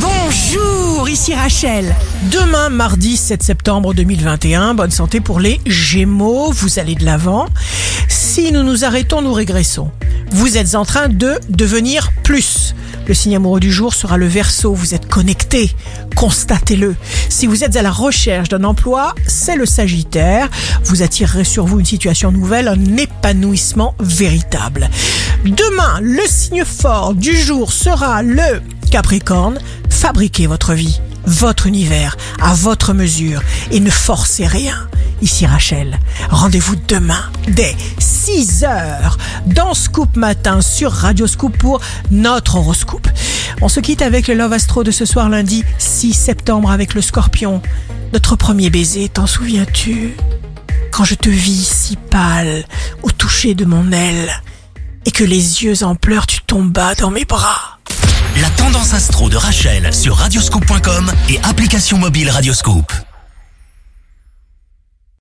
Bonjour, ici Rachel. Demain, mardi 7 septembre 2021, bonne santé pour les Gémeaux, vous allez de l'avant. Si nous nous arrêtons, nous régressons. Vous êtes en train de devenir plus. Le signe amoureux du jour sera le verso. Vous êtes connecté. Constatez-le. Si vous êtes à la recherche d'un emploi, c'est le Sagittaire. Vous attirerez sur vous une situation nouvelle, un épanouissement véritable. Demain, le signe fort du jour sera le Capricorne. Fabriquez votre vie, votre univers, à votre mesure et ne forcez rien. Ici Rachel, rendez-vous demain dès 6 heures dans Scoop Matin sur Radio Scoop pour notre horoscope. On se quitte avec le Love Astro de ce soir lundi 6 septembre avec le Scorpion. Notre premier baiser, t'en souviens-tu? Quand je te vis si pâle au toucher de mon aile et que les yeux en pleurs tu tombas dans mes bras. Tendance astro de Rachel sur radioscope.com et application mobile Radioscope.